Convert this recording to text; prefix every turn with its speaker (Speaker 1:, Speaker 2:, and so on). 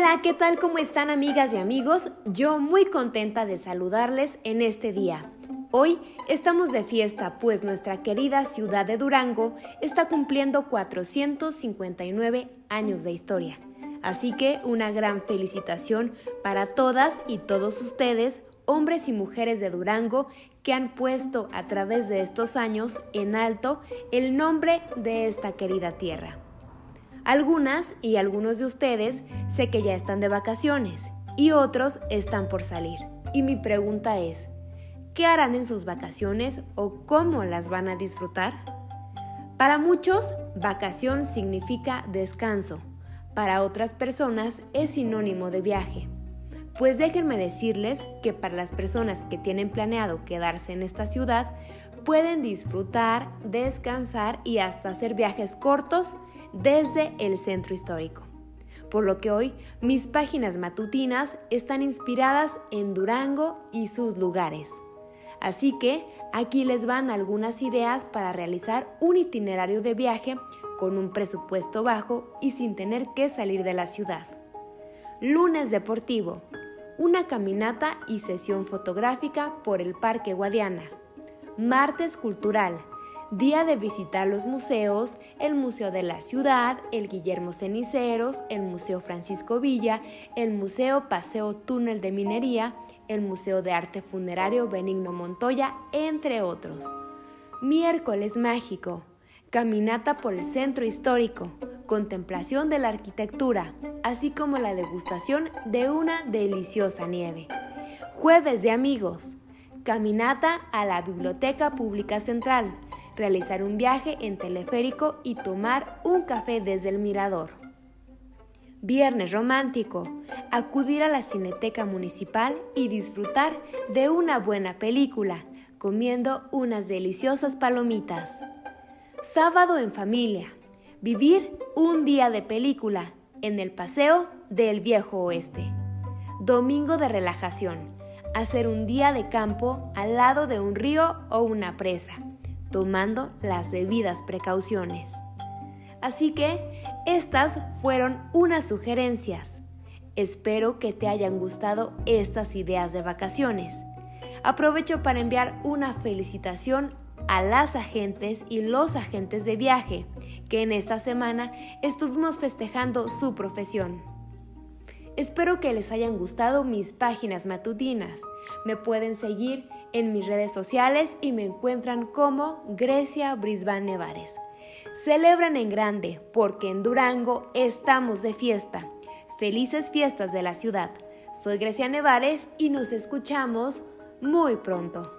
Speaker 1: Hola, ¿qué tal? ¿Cómo están amigas y amigos? Yo muy contenta de saludarles en este día. Hoy estamos de fiesta, pues nuestra querida ciudad de Durango está cumpliendo 459 años de historia. Así que una gran felicitación para todas y todos ustedes, hombres y mujeres de Durango, que han puesto a través de estos años en alto el nombre de esta querida tierra. Algunas y algunos de ustedes sé que ya están de vacaciones y otros están por salir. Y mi pregunta es, ¿qué harán en sus vacaciones o cómo las van a disfrutar? Para muchos, vacación significa descanso. Para otras personas es sinónimo de viaje. Pues déjenme decirles que para las personas que tienen planeado quedarse en esta ciudad, pueden disfrutar, descansar y hasta hacer viajes cortos desde el centro histórico. Por lo que hoy mis páginas matutinas están inspiradas en Durango y sus lugares. Así que aquí les van algunas ideas para realizar un itinerario de viaje con un presupuesto bajo y sin tener que salir de la ciudad. Lunes deportivo, una caminata y sesión fotográfica por el Parque Guadiana. Martes cultural, día de visitar los museos, el Museo de la Ciudad, el Guillermo Ceniceros, el Museo Francisco Villa, el Museo Paseo Túnel de Minería, el Museo de Arte Funerario Benigno Montoya, entre otros. Miércoles mágico, caminata por el centro histórico, contemplación de la arquitectura, así como la degustación de una deliciosa nieve. Jueves de amigos, caminata a la Biblioteca Pública Central, realizar un viaje en teleférico y tomar un café desde el mirador. Viernes romántico, acudir a la cineteca municipal y disfrutar de una buena película, comiendo unas deliciosas palomitas. Sábado en familia, vivir un día de película en el paseo del viejo oeste. Domingo de relajación, hacer un día de campo al lado de un río o una presa tomando las debidas precauciones. Así que estas fueron unas sugerencias. Espero que te hayan gustado estas ideas de vacaciones. Aprovecho para enviar una felicitación a las agentes y los agentes de viaje que en esta semana estuvimos festejando su profesión. Espero que les hayan gustado mis páginas matutinas. Me pueden seguir en mis redes sociales y me encuentran como Grecia Brisbane Nevares. Celebran en grande porque en Durango estamos de fiesta. Felices fiestas de la ciudad. Soy Grecia Nevares y nos escuchamos muy pronto.